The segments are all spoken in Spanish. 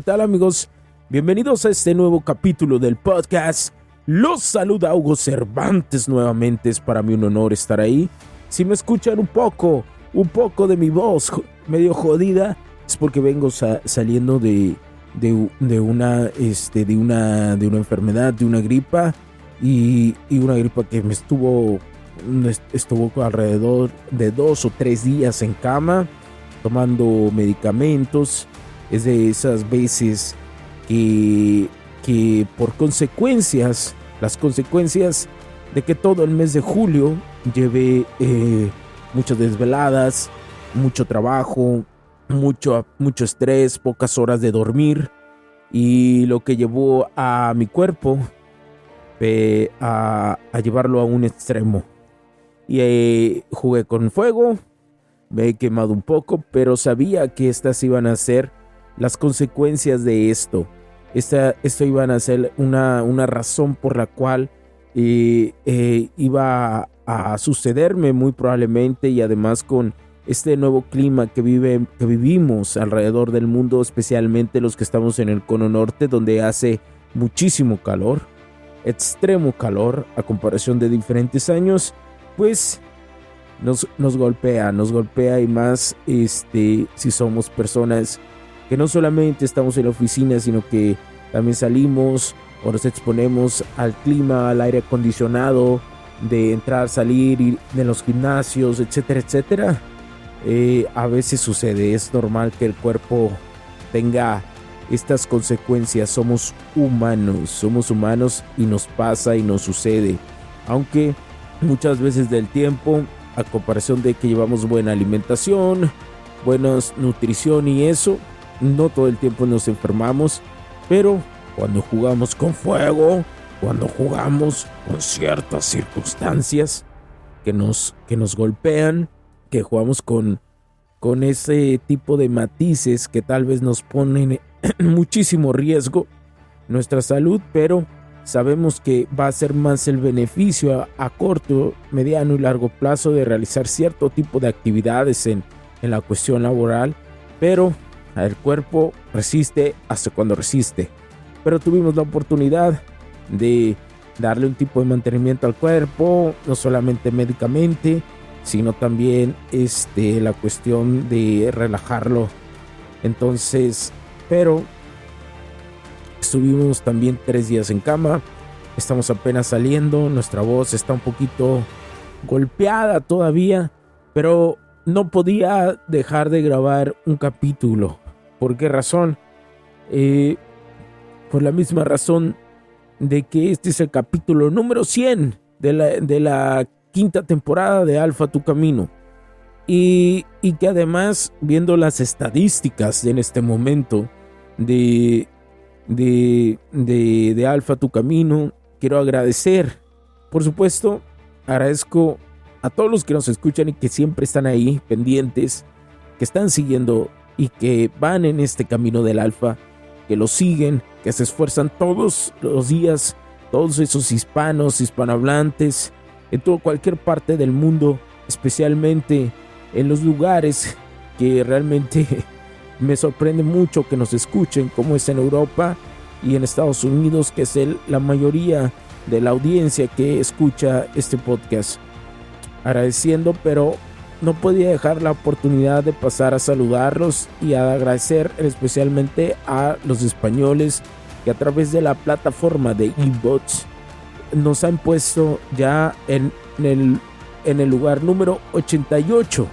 ¿Qué tal amigos? Bienvenidos a este nuevo capítulo del podcast. Los saluda Hugo Cervantes nuevamente. Es para mí un honor estar ahí. Si me escuchan un poco, un poco de mi voz medio jodida, es porque vengo saliendo de, de, una, este, de, una, de una enfermedad, de una gripa. Y, y una gripa que me estuvo, estuvo alrededor de dos o tres días en cama, tomando medicamentos es de esas veces que, que por consecuencias, las consecuencias de que todo el mes de julio llevé eh, muchas desveladas, mucho trabajo, mucho, mucho estrés, pocas horas de dormir y lo que llevó a mi cuerpo a, a, llevarlo a un extremo. Y eh, jugué con fuego, me he quemado un poco, pero sabía que estas iban a ser las consecuencias de esto. Esta, esto iba a ser una, una razón por la cual eh, eh, iba a, sucederme muy probablemente y además con este nuevo clima que, vive, que vivimos alrededor del mundo, especialmente los que estamos en el cono norte, donde hace muchísimo calor, extremo calor a comparación de diferentes años, pues nos, nos golpea, nos golpea y más este, si somos personas que no solamente estamos en la oficina, sino que también salimos o nos exponemos al clima, al aire acondicionado, de entrar, salir de los gimnasios, etcétera, etcétera. Eh, a veces sucede, es normal que el cuerpo tenga estas consecuencias. Somos humanos, somos humanos y nos pasa y nos sucede. Aunque muchas veces del tiempo, a comparación de que llevamos buena alimentación, buena nutrición y eso, no todo el tiempo nos enfermamos, pero cuando jugamos con fuego, cuando jugamos con ciertas circunstancias que nos, que nos golpean, que jugamos con, con ese tipo de matices que tal vez nos ponen en muchísimo riesgo nuestra salud, pero sabemos que va a ser más el beneficio a, corto, mediano y largo plazo de realizar cierto tipo de actividades en, en la cuestión laboral, pero el cuerpo resiste hasta cuando resiste. Pero tuvimos la oportunidad de darle un tipo de mantenimiento al cuerpo, no solamente médicamente, sino también este, la cuestión de relajarlo. Entonces, pero estuvimos también tres días en cama, estamos apenas saliendo, nuestra voz está un poquito golpeada todavía, pero no podía dejar de grabar un capítulo. ¿Por qué razón? Eh, por la misma razón de que este es el capítulo número 100 de la, de la quinta temporada de Alfa Tu Camino. Y, y, que además, viendo las estadísticas en este momento de, de, de, de Alfa Tu Camino, quiero agradecer, por supuesto, agradezco a todos los que nos escuchan y que siempre están ahí pendientes, que están siguiendo y que van en este camino del alfa, que lo siguen, que se esfuerzan todos los días, todos esos hispanos, hispanohablantes, en todo, cualquier parte del mundo, especialmente en los lugares que realmente me sorprende mucho que nos escuchen, como es en Europa y en Estados Unidos, que es la mayoría de la audiencia que escucha este podcast. Agradeciendo, pero no podía dejar la oportunidad de pasar a saludarlos y a agradecer especialmente a los españoles que a través de la plataforma de eBots nos han puesto ya en, el, en el lugar número 88.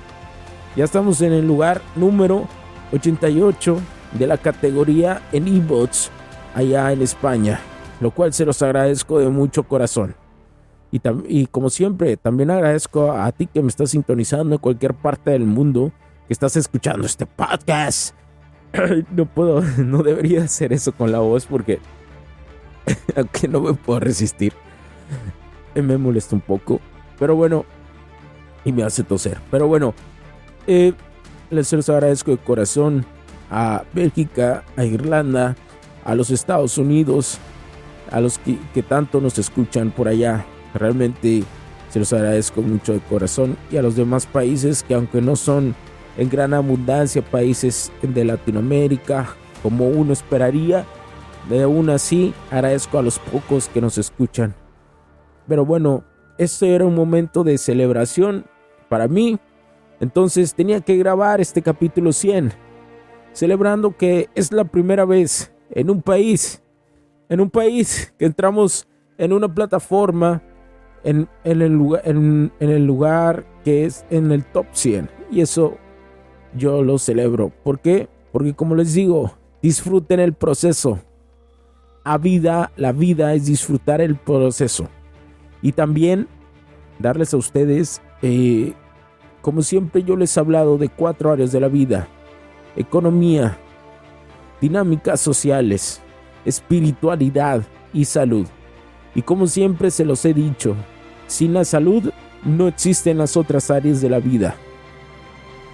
Ya estamos en el lugar número 88 de la categoría en eBots allá en España, lo cual se los agradezco de mucho corazón. Y, y, como siempre, también agradezco a ti que me estás sintonizando en cualquier parte del mundo, que estás escuchando este podcast. No puedo, no debería hacer eso con la voz porque aunque no me puedo resistir. Me molesta un poco, pero bueno, y me hace toser. Pero bueno, eh, les agradezco de corazón a Bélgica, a Irlanda, a los Estados Unidos, a los que tanto nos escuchan por allá. Realmente se los agradezco mucho de corazón y a los demás países que aunque no son en gran abundancia países de Latinoamérica como uno esperaría, de aún así agradezco a los pocos que nos escuchan. Pero bueno, este era un momento de celebración para mí, entonces tenía que grabar este capítulo 100, celebrando que es la primera vez en un país, en un país que entramos en una plataforma en, el, lugar, en, el lugar que es en el top 100. Y eso yo lo celebro. ¿Por qué? Porque como les digo, disfruten el proceso. A vida, la vida es disfrutar el proceso. Y también darles a ustedes, eh, como siempre yo les he hablado de cuatro áreas de la vida. Economía, dinámicas sociales, espiritualidad y salud. Y como siempre se los he dicho, sin la salud no existen las otras áreas de la vida.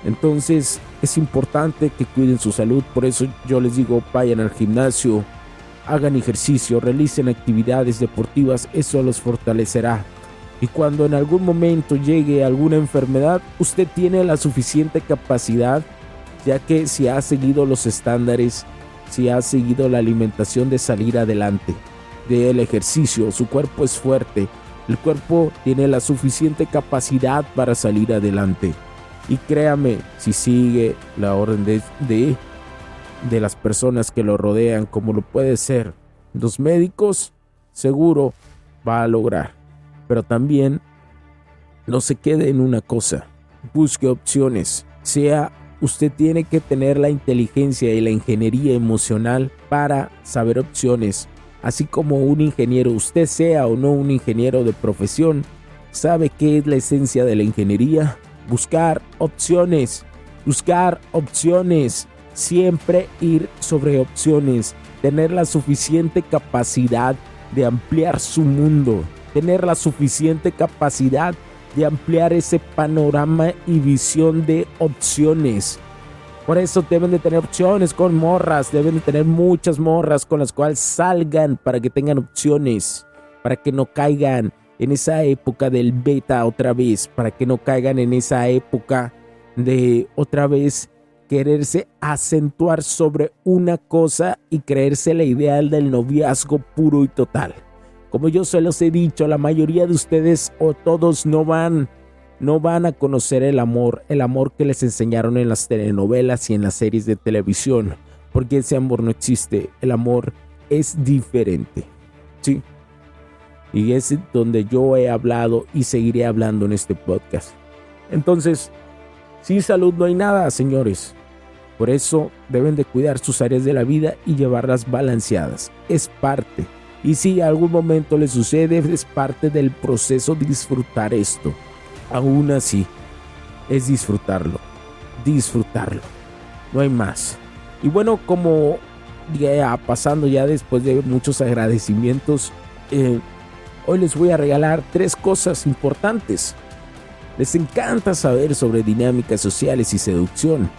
Entonces es importante que cuiden su salud, por eso yo les digo vayan al gimnasio, hagan ejercicio, realicen actividades deportivas, eso los fortalecerá. Y cuando en algún momento llegue alguna enfermedad, usted tiene la suficiente capacidad, ya que si ha seguido los estándares, si ha seguido la alimentación de salir adelante, del ejercicio, su cuerpo es fuerte, el cuerpo tiene la suficiente capacidad para salir adelante. Y créame, si sigue la orden de, de, de las personas que lo rodean, como lo puede ser los médicos, seguro va a lograr. Pero también no se quede en una cosa. Busque opciones. Sea usted tiene que tener la inteligencia y la ingeniería emocional para saber opciones. Así como un ingeniero, usted sea o no un ingeniero de profesión, sabe qué es la esencia de la ingeniería, buscar opciones, buscar opciones, siempre ir sobre opciones, tener la suficiente capacidad de ampliar su mundo, tener la suficiente capacidad de ampliar ese panorama y visión de opciones. Por eso deben de tener opciones con morras, deben de tener muchas morras con las cuales salgan para que tengan opciones, para que no caigan en esa época del beta otra vez, para que no caigan en esa época de otra vez quererse acentuar sobre una cosa y creerse la ideal del noviazgo puro y total. Como yo se los he dicho, la mayoría de ustedes o todos no van no van a conocer el amor, el amor que les enseñaron en las telenovelas y en las series de televisión, porque ese amor no existe, el amor es diferente. Sí, y es donde yo he hablado y seguiré hablando en este podcast. Entonces, sin salud no hay nada, señores. Por eso deben de cuidar sus áreas de la vida y llevarlas balanceadas. Es parte. Y si algún momento les sucede, es parte del proceso de disfrutar esto. Aún así, es disfrutarlo. Disfrutarlo. No hay más. Y bueno, como ya pasando ya después de muchos agradecimientos, eh, Hoy les voy a regalar tres cosas importantes. Les encanta saber sobre dinámicas sociales y seducción.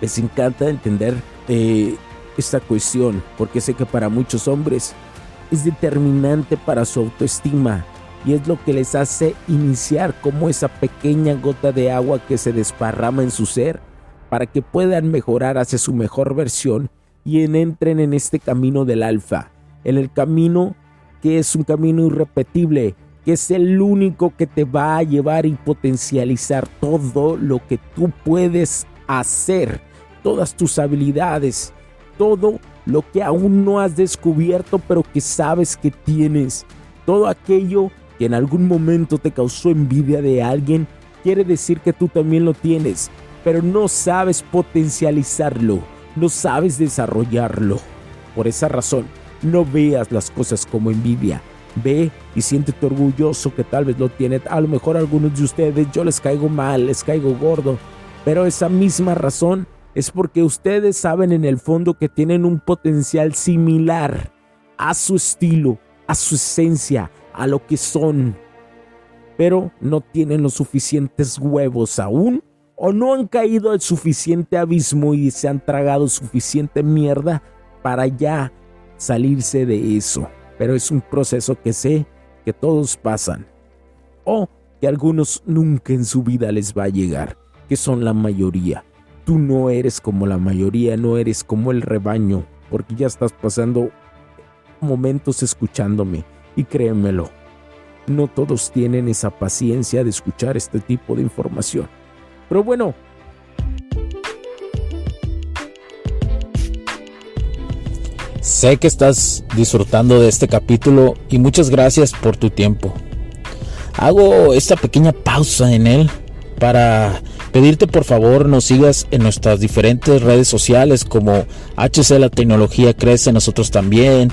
Les encanta entender eh, esta cuestión porque sé que para muchos hombres es determinante para su autoestima y es lo que les hace iniciar como esa pequeña gota de agua que se desparrama en su ser para que puedan mejorar hacia su mejor versión y entren en este camino del alfa, en el camino que es un camino irrepetible, que es el único que te va a llevar y potencializar todo lo que tú puedes hacer, todas tus habilidades, todo lo que aún no has descubierto pero que sabes que tienes. Todo aquello que en algún momento te causó envidia de alguien quiere decir que tú también lo tienes, pero no sabes potencializarlo, no sabes desarrollarlo. Por esa razón, no veas las cosas como envidia. Ve y siéntete orgulloso que tal vez lo tiene. A lo mejor a algunos de ustedes yo les caigo mal, les caigo gordo. Pero esa misma razón es porque ustedes saben en el fondo que tienen un potencial similar a su estilo, a su esencia, a lo que son. Pero no tienen los suficientes huevos aún o no han caído al suficiente abismo y se han tragado suficiente mierda para ya salirse de eso. Pero es un proceso que sé que todos pasan. O que algunos nunca en su vida les va a llegar, que son la mayoría. Tú no eres como la mayoría, no eres como el rebaño, porque ya estás pasando momentos escuchándome. Y créemelo, no todos tienen esa paciencia de escuchar este tipo de información. Pero bueno, Sé que estás disfrutando de este capítulo y muchas gracias por tu tiempo. Hago esta pequeña pausa en él para pedirte por favor nos sigas en nuestras diferentes redes sociales como HC La Tecnología Crece, nosotros también,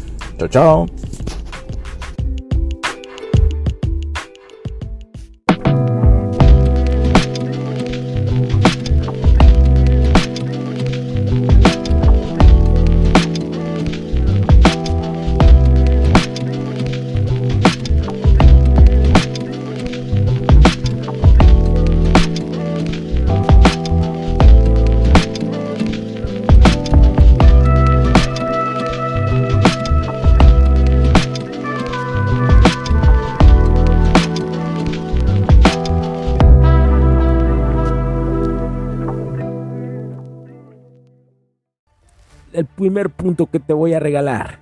Chao, chao. Primer punto que te voy a regalar.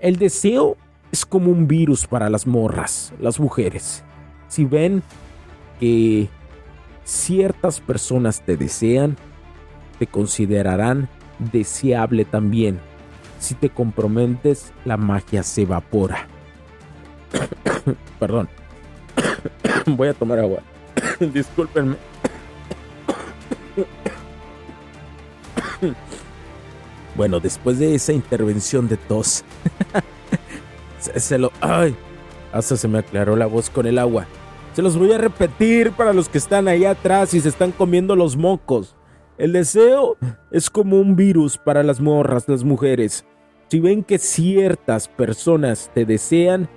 El deseo es como un virus para las morras, las mujeres. Si ven que ciertas personas te desean, te considerarán deseable también. Si te comprometes, la magia se evapora. Perdón. Voy a tomar agua. Discúlpenme. Bueno, después de esa intervención de tos, se, lo... ¡Ay! Hasta se me aclaró la voz con el agua. Se los voy a repetir para los que están ahí atrás y se están comiendo los mocos. El deseo es como un virus para las morras, las mujeres. Si ven que ciertas personas te desean,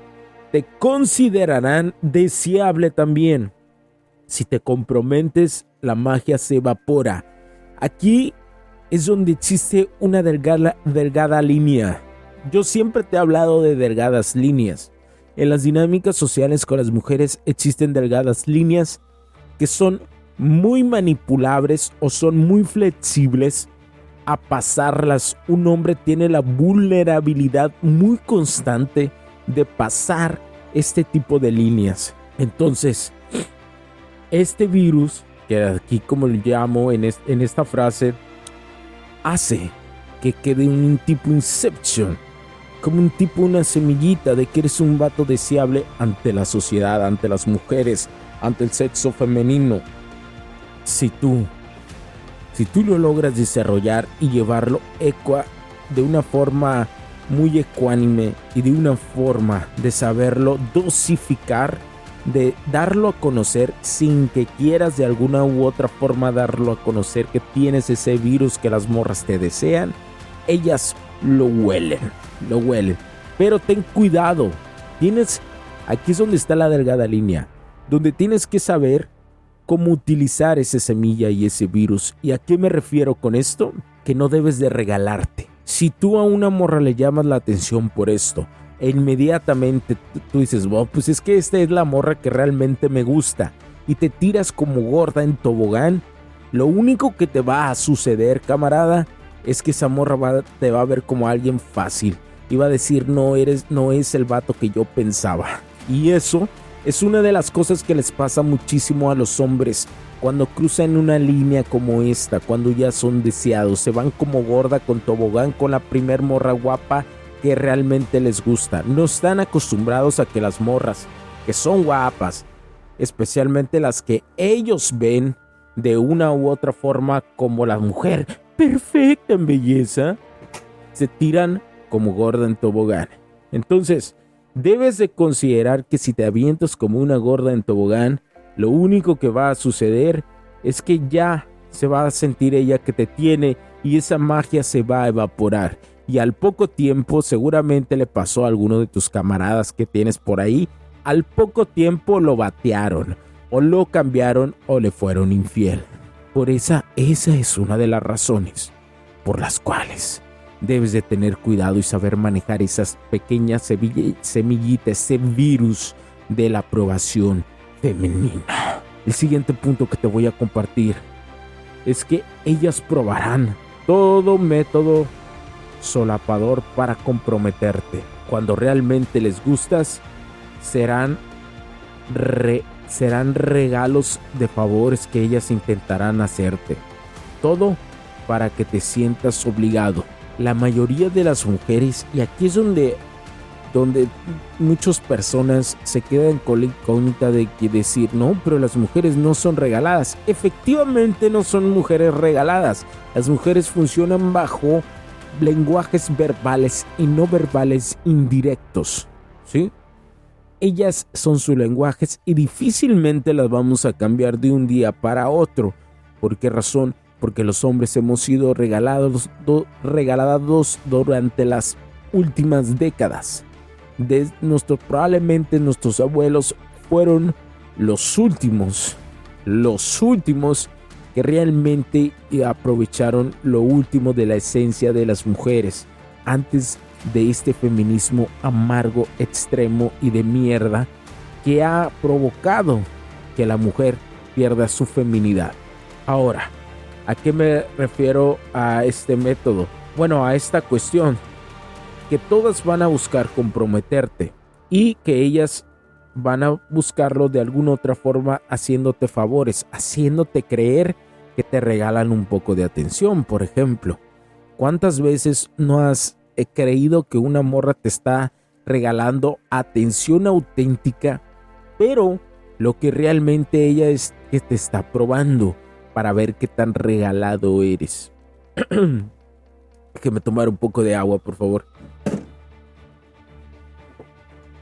te considerarán deseable también. Si te comprometes, la magia se evapora. Aquí es donde existe una delgada, línea. Yo siempre te he hablado de delgadas líneas. En las dinámicas sociales con las mujeres existen delgadas líneas que son muy manipulables o son muy flexibles a pasarlas. Un hombre tiene la vulnerabilidad muy constante de pasar este tipo de líneas. Entonces, este virus, que aquí como lo llamo en esta frase, hace que quede un tipo Inception, como un tipo una semillita de que eres un vato deseable ante la sociedad, ante las mujeres, ante el sexo femenino. Si tú, si tú lo logras desarrollar y llevarlo equa de una forma muy ecuánime y de una forma de saberlo dosificar, de darlo a conocer sin que quieras de alguna u otra forma darlo a conocer que tienes ese virus que las morras te desean, ellas lo huelen, lo huelen. Pero ten cuidado, tienes, aquí es donde está la delgada línea, donde tienes que saber cómo utilizar esa semilla y ese virus. ¿Y a qué me refiero con esto? Que no debes de regalarte. Si tú a una morra le llamas la atención por esto, e inmediatamente tú dices, pues es que esta es la morra que realmente me gusta, y te tiras como gorda en tobogán, lo único que te va a suceder, camarada, es que esa morra te va a ver como alguien fácil. Y va a decir, no eres, no es el vato que yo pensaba. Y eso es una de las cosas que les pasa muchísimo a los hombres cuando cruzan una línea como esta, cuando ya son deseados, se van como gorda con tobogán con la primer morra guapa que realmente les gusta. No están acostumbrados a que las morras que son guapas, especialmente las que ellos ven de una u otra forma como la mujer perfecta en belleza, se tiran como gorda en tobogán. Entonces, debes de considerar que si te avientas como una gorda en tobogán, lo único que va a suceder es que ya se va a sentir ella que te tiene y esa magia se va a evaporar. Y al poco tiempo seguramente le pasó a alguno de tus camaradas que tienes por ahí, al poco tiempo lo batearon o lo cambiaron o le fueron infiel. Por esa, esa es una de las razones por las cuales debes de tener cuidado y saber manejar esas pequeñas semillitas, ese virus de la aprobación femenina. El siguiente punto que te voy a compartir es que ellas probarán todo método solapador para comprometerte. Cuando realmente les gustas, serán re serán regalos de favores que ellas intentarán hacerte. Todo para que te sientas obligado. La mayoría de las mujeres, y aquí es donde, donde muchas personas se quedan con la incógnita de que decir, no, pero las mujeres no son regaladas. Efectivamente no son mujeres regaladas. Las mujeres funcionan bajo lenguajes verbales y no verbales indirectos. ¿Sí? ellas son sus lenguajes y difícilmente las vamos a cambiar de un día para otro. ¿Por qué razón? Porque los hombres hemos sido regalados, regalados durante las últimas décadas. De nuestro, probablemente nuestros abuelos fueron los últimos, los últimos que realmente aprovecharon lo último de la esencia de las mujeres antes de este feminismo amargo, extremo y de mierda que ha provocado que la mujer pierda su feminidad. Ahora, ¿a qué me refiero a este método? Bueno, a esta cuestión, que todas van a buscar comprometerte y que ellas van a buscarlo de alguna otra forma haciéndote favores, haciéndote creer que te regalan un poco de atención, por ejemplo. ¿Cuántas veces no has he creído que una morra te está regalando atención auténtica, pero lo que realmente ella es que te está probando para ver qué tan regalado eres. que tomar un poco de agua, por favor.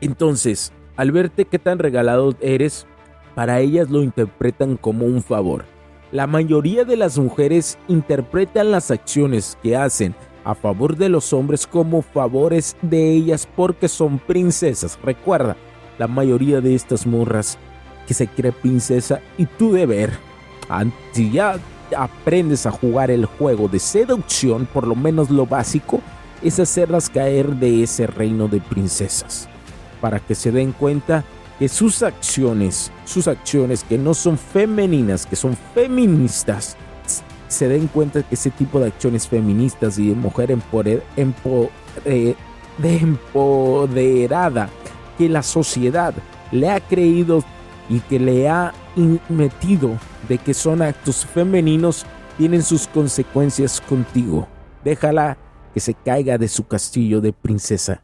Entonces, al verte qué tan regalado eres, para ellas lo interpretan como un favor. La mayoría de las mujeres interpretan las acciones que hacen a favor de los hombres como favores de ellas porque son princesas. Recuerda, la mayoría de estas morras que se cree princesa y tu deber, si ya aprendes a jugar el juego de seducción, por lo menos lo básico, es hacerlas caer de ese reino de princesas, para que se den cuenta que sus acciones, sus acciones que no son femeninas, que son feministas, se den cuenta que ese tipo de acciones feministas y de mujer eh, de empoderada que la sociedad le ha creído y que le ha metido de que son actos femeninos tienen sus consecuencias contigo. Déjala que se caiga de su castillo de princesa.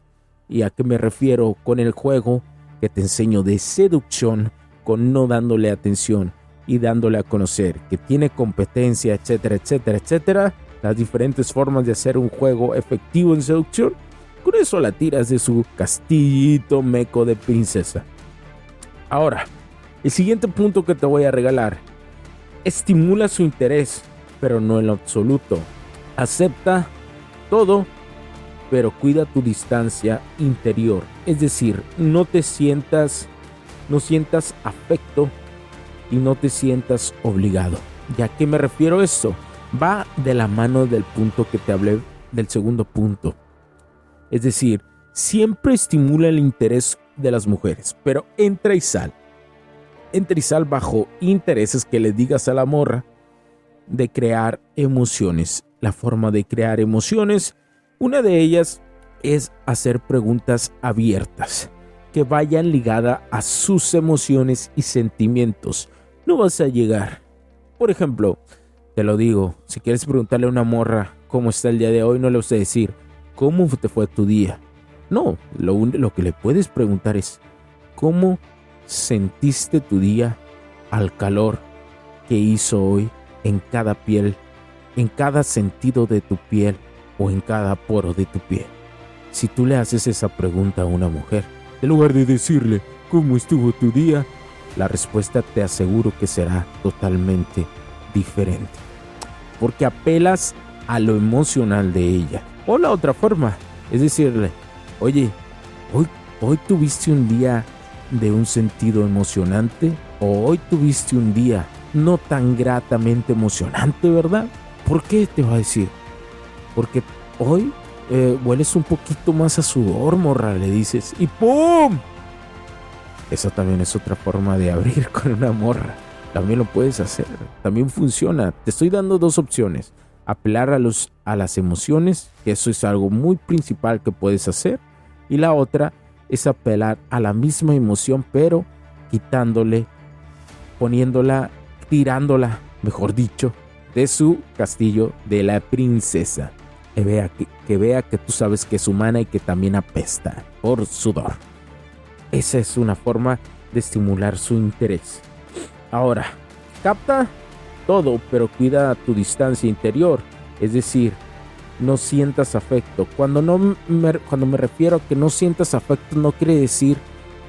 ¿Y a qué me refiero con el juego que te enseño de seducción con no dándole atención? y dándole a conocer que tiene competencia, etcétera, etcétera, etcétera, las diferentes formas de hacer un juego efectivo en seducción, con eso la tiras de su castillito meco de princesa. Ahora, el siguiente punto que te voy a regalar estimula su interés, pero no en lo absoluto. Acepta todo, pero cuida tu distancia interior. Es decir, no te sientas, no sientas afecto y no te sientas obligado. ¿Ya qué me refiero a esto? Va de la mano del punto que te hablé del segundo punto. Es decir, siempre estimula el interés de las mujeres, pero entra y sal. Entra y sal bajo intereses que le digas a la morra de crear emociones. La forma de crear emociones, una de ellas es hacer preguntas abiertas que vayan ligadas a sus emociones y sentimientos. No vas a llegar. Por ejemplo, te lo digo, si quieres preguntarle a una morra cómo está el día de hoy, no le vas a decir, ¿cómo te fue tu día? No, lo, lo que le puedes preguntar es, ¿cómo sentiste tu día al calor que hizo hoy en cada piel, en cada sentido de tu piel o en cada poro de tu piel? Si tú le haces esa pregunta a una mujer, en lugar de decirle, ¿cómo estuvo tu día? La respuesta te aseguro que será totalmente diferente. Porque apelas a lo emocional de ella. O la otra forma es decirle, Oye, hoy, hoy tuviste un día de un sentido emocionante o hoy tuviste un día no tan gratamente emocionante, ¿verdad? ¿Por qué te va a decir? Porque hoy eh, hueles un poquito más a sudor, morra, le dices, y ¡pum! Eso también es otra forma de abrir con una morra. También lo puedes hacer. También funciona. Te estoy dando dos opciones. Apelar a, los, a las emociones, que eso es algo muy principal que puedes hacer y la otra es apelar a la misma emoción pero quitándole, poniéndola, tirándola, mejor dicho, de su castillo de la princesa. Que vea que, que vea que tú sabes que es humana y que también apesta por sudor. Esa es una forma de estimular su interés. Ahora, capta todo, pero cuida tu distancia interior. Es decir, no sientas afecto. Cuando, no me, cuando me refiero a que no sientas afecto no quiere decir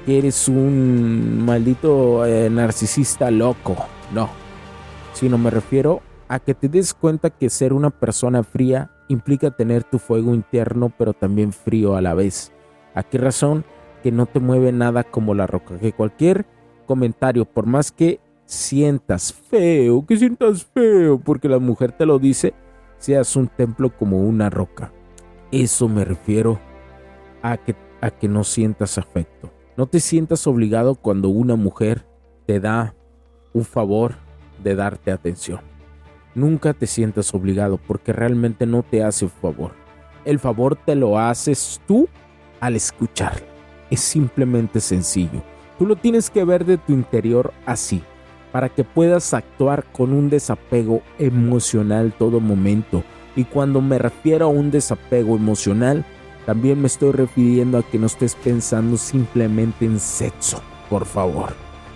que eres un maldito eh, narcisista loco, no. Sino me refiero a que te des cuenta que ser una persona fría implica tener tu fuego interno pero también frío a la vez. ¿A qué razón? Que no te mueve nada como la roca, que cualquier comentario, por más que sientas feo, que sientas feo, porque la mujer te lo dice, seas un templo como una roca. Eso me refiero a que, a que no sientas afecto. No te sientas obligado cuando una mujer te da un favor de darte atención. Nunca te sientas obligado porque realmente no te hace un favor. El favor te lo haces tú al escuchar. Es simplemente sencillo. Tú lo tienes que ver de tu interior así para que puedas actuar con un desapego emocional todo momento. Y cuando me refiero a un desapego emocional, también me estoy refiriendo a que no estés pensando simplemente en sexo, por favor.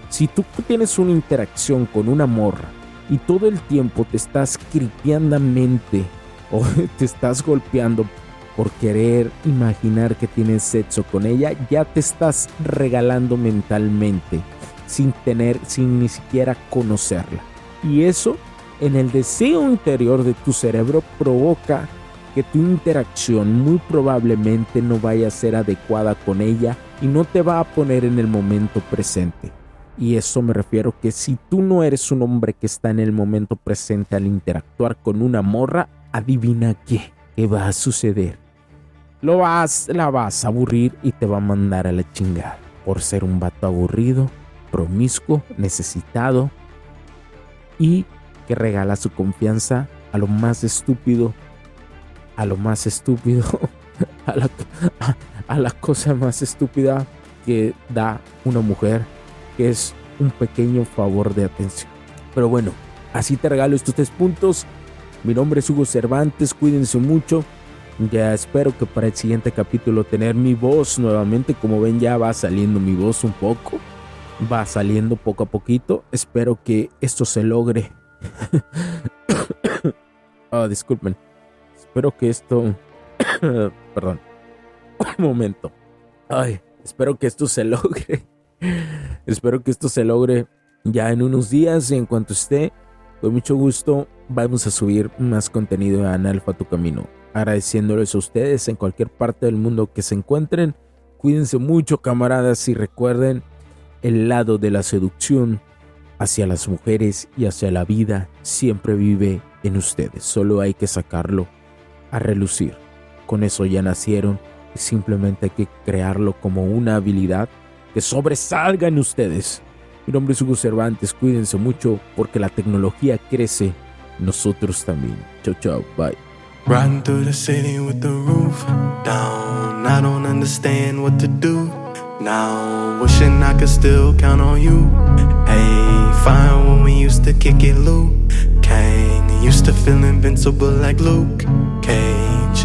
Si tú tienes una interacción con una morra y todo el tiempo te estás cripiandamente o te estás golpeando por querer imaginar que tienes sexo con ella, ya te estás regalando mentalmente sin tener, sin ni siquiera conocerla. Y eso en el deseo interior de tu cerebro provoca que tu interacción muy probablemente no vaya a ser adecuada con ella y no te va a poner en el momento presente. Y eso me refiero que si tú no eres un hombre que está en el momento presente al interactuar con una morra, adivina qué, qué va a suceder. Lo vas, la vas a aburrir y te va a mandar a la chingada por ser un vato aburrido promiscuo, necesitado y que regala su confianza a lo más estúpido, a lo más estúpido, a a, la cosa más estúpida que da una mujer, que es un pequeño favor de atención. Pero bueno, así te regalo estos tres puntos. Mi nombre es Hugo Cervantes, cuídense mucho. Ya espero que para el siguiente capítulo tener mi voz nuevamente. Como ven ya va saliendo mi voz un poco va saliendo poco a poquito. Espero que esto se logre. oh, disculpen. Espero que esto... Perdón. Un momento. Ay, espero que esto se logre. Espero que esto se logre ya en unos días. Y en cuanto esté, con mucho gusto, vamos a subir más contenido de Analfa tu camino. Agradeciéndoles a ustedes en cualquier parte del mundo que se encuentren. Cuídense mucho, camaradas, y recuerden el lado de la seducción hacia las mujeres y hacia la vida siempre vive en ustedes. Solo hay que sacarlo a relucir. Con eso ya nacieron y simplemente hay que crearlo como una habilidad que sobresalga en ustedes. Mi nombre es Hugo Cervantes, cuídense mucho porque la tecnología crece, nosotros también. Chao, chao, bye. Riding through the city with the roof down. I don't understand what to do now. Wishing I could still count on you. Hey, fine when we used to kick it, Luke. Kang used to feel invincible like Luke Cage.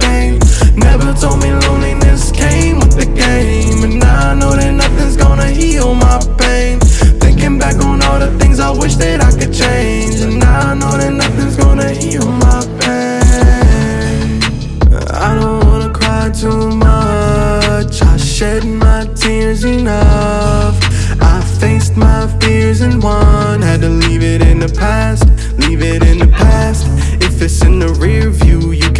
Never told me loneliness came with the game And now I know that nothing's gonna heal my pain. Thinking back on all the things I wish that I could change And now I know that nothing's gonna heal my pain. I don't wanna cry too much. I shed my tears enough. I faced my fears and won. Had to leave it in the past, leave it in the past. If it's in the rear view,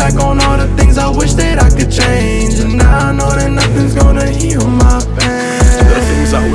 back on all the things I wish that I could change. And now I know that nothing's gonna heal my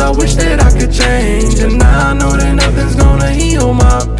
I wish that I could change. And now I know that nothing's gonna heal my